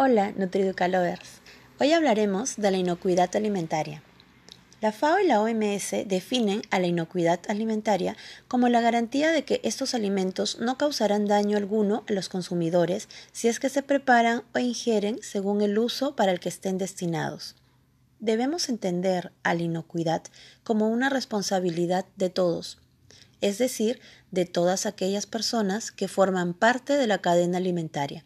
Hola, NutriDucalovers. Hoy hablaremos de la inocuidad alimentaria. La FAO y la OMS definen a la inocuidad alimentaria como la garantía de que estos alimentos no causarán daño alguno a los consumidores si es que se preparan o ingieren según el uso para el que estén destinados. Debemos entender a la inocuidad como una responsabilidad de todos, es decir, de todas aquellas personas que forman parte de la cadena alimentaria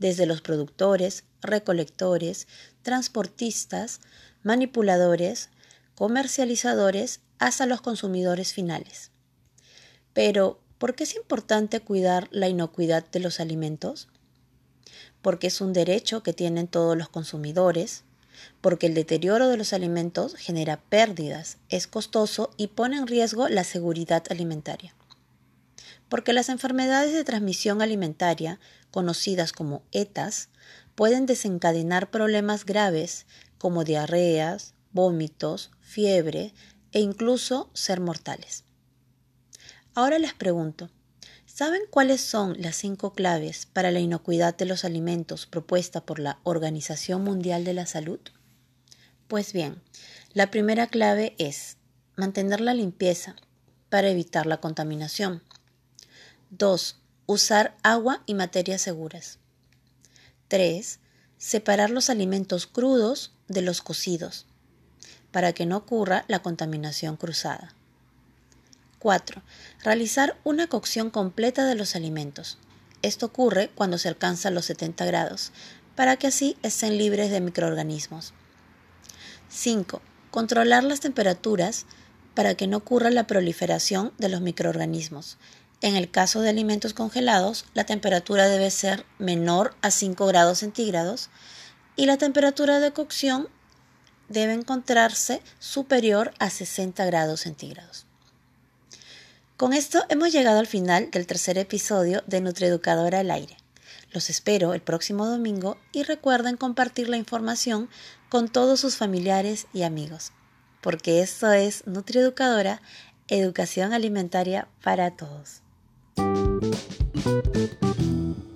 desde los productores, recolectores, transportistas, manipuladores, comercializadores hasta los consumidores finales. Pero, ¿por qué es importante cuidar la inocuidad de los alimentos? Porque es un derecho que tienen todos los consumidores, porque el deterioro de los alimentos genera pérdidas, es costoso y pone en riesgo la seguridad alimentaria porque las enfermedades de transmisión alimentaria, conocidas como ETAs, pueden desencadenar problemas graves como diarreas, vómitos, fiebre e incluso ser mortales. Ahora les pregunto, ¿saben cuáles son las cinco claves para la inocuidad de los alimentos propuesta por la Organización Mundial de la Salud? Pues bien, la primera clave es mantener la limpieza para evitar la contaminación. 2. Usar agua y materias seguras. 3. Separar los alimentos crudos de los cocidos, para que no ocurra la contaminación cruzada. 4. Realizar una cocción completa de los alimentos. Esto ocurre cuando se alcanza los 70 grados, para que así estén libres de microorganismos. 5. Controlar las temperaturas para que no ocurra la proliferación de los microorganismos. En el caso de alimentos congelados, la temperatura debe ser menor a 5 grados centígrados y la temperatura de cocción debe encontrarse superior a 60 grados centígrados. Con esto hemos llegado al final del tercer episodio de Nutrieducadora al aire. Los espero el próximo domingo y recuerden compartir la información con todos sus familiares y amigos, porque esto es Nutrieducadora, educación alimentaria para todos. Thank you.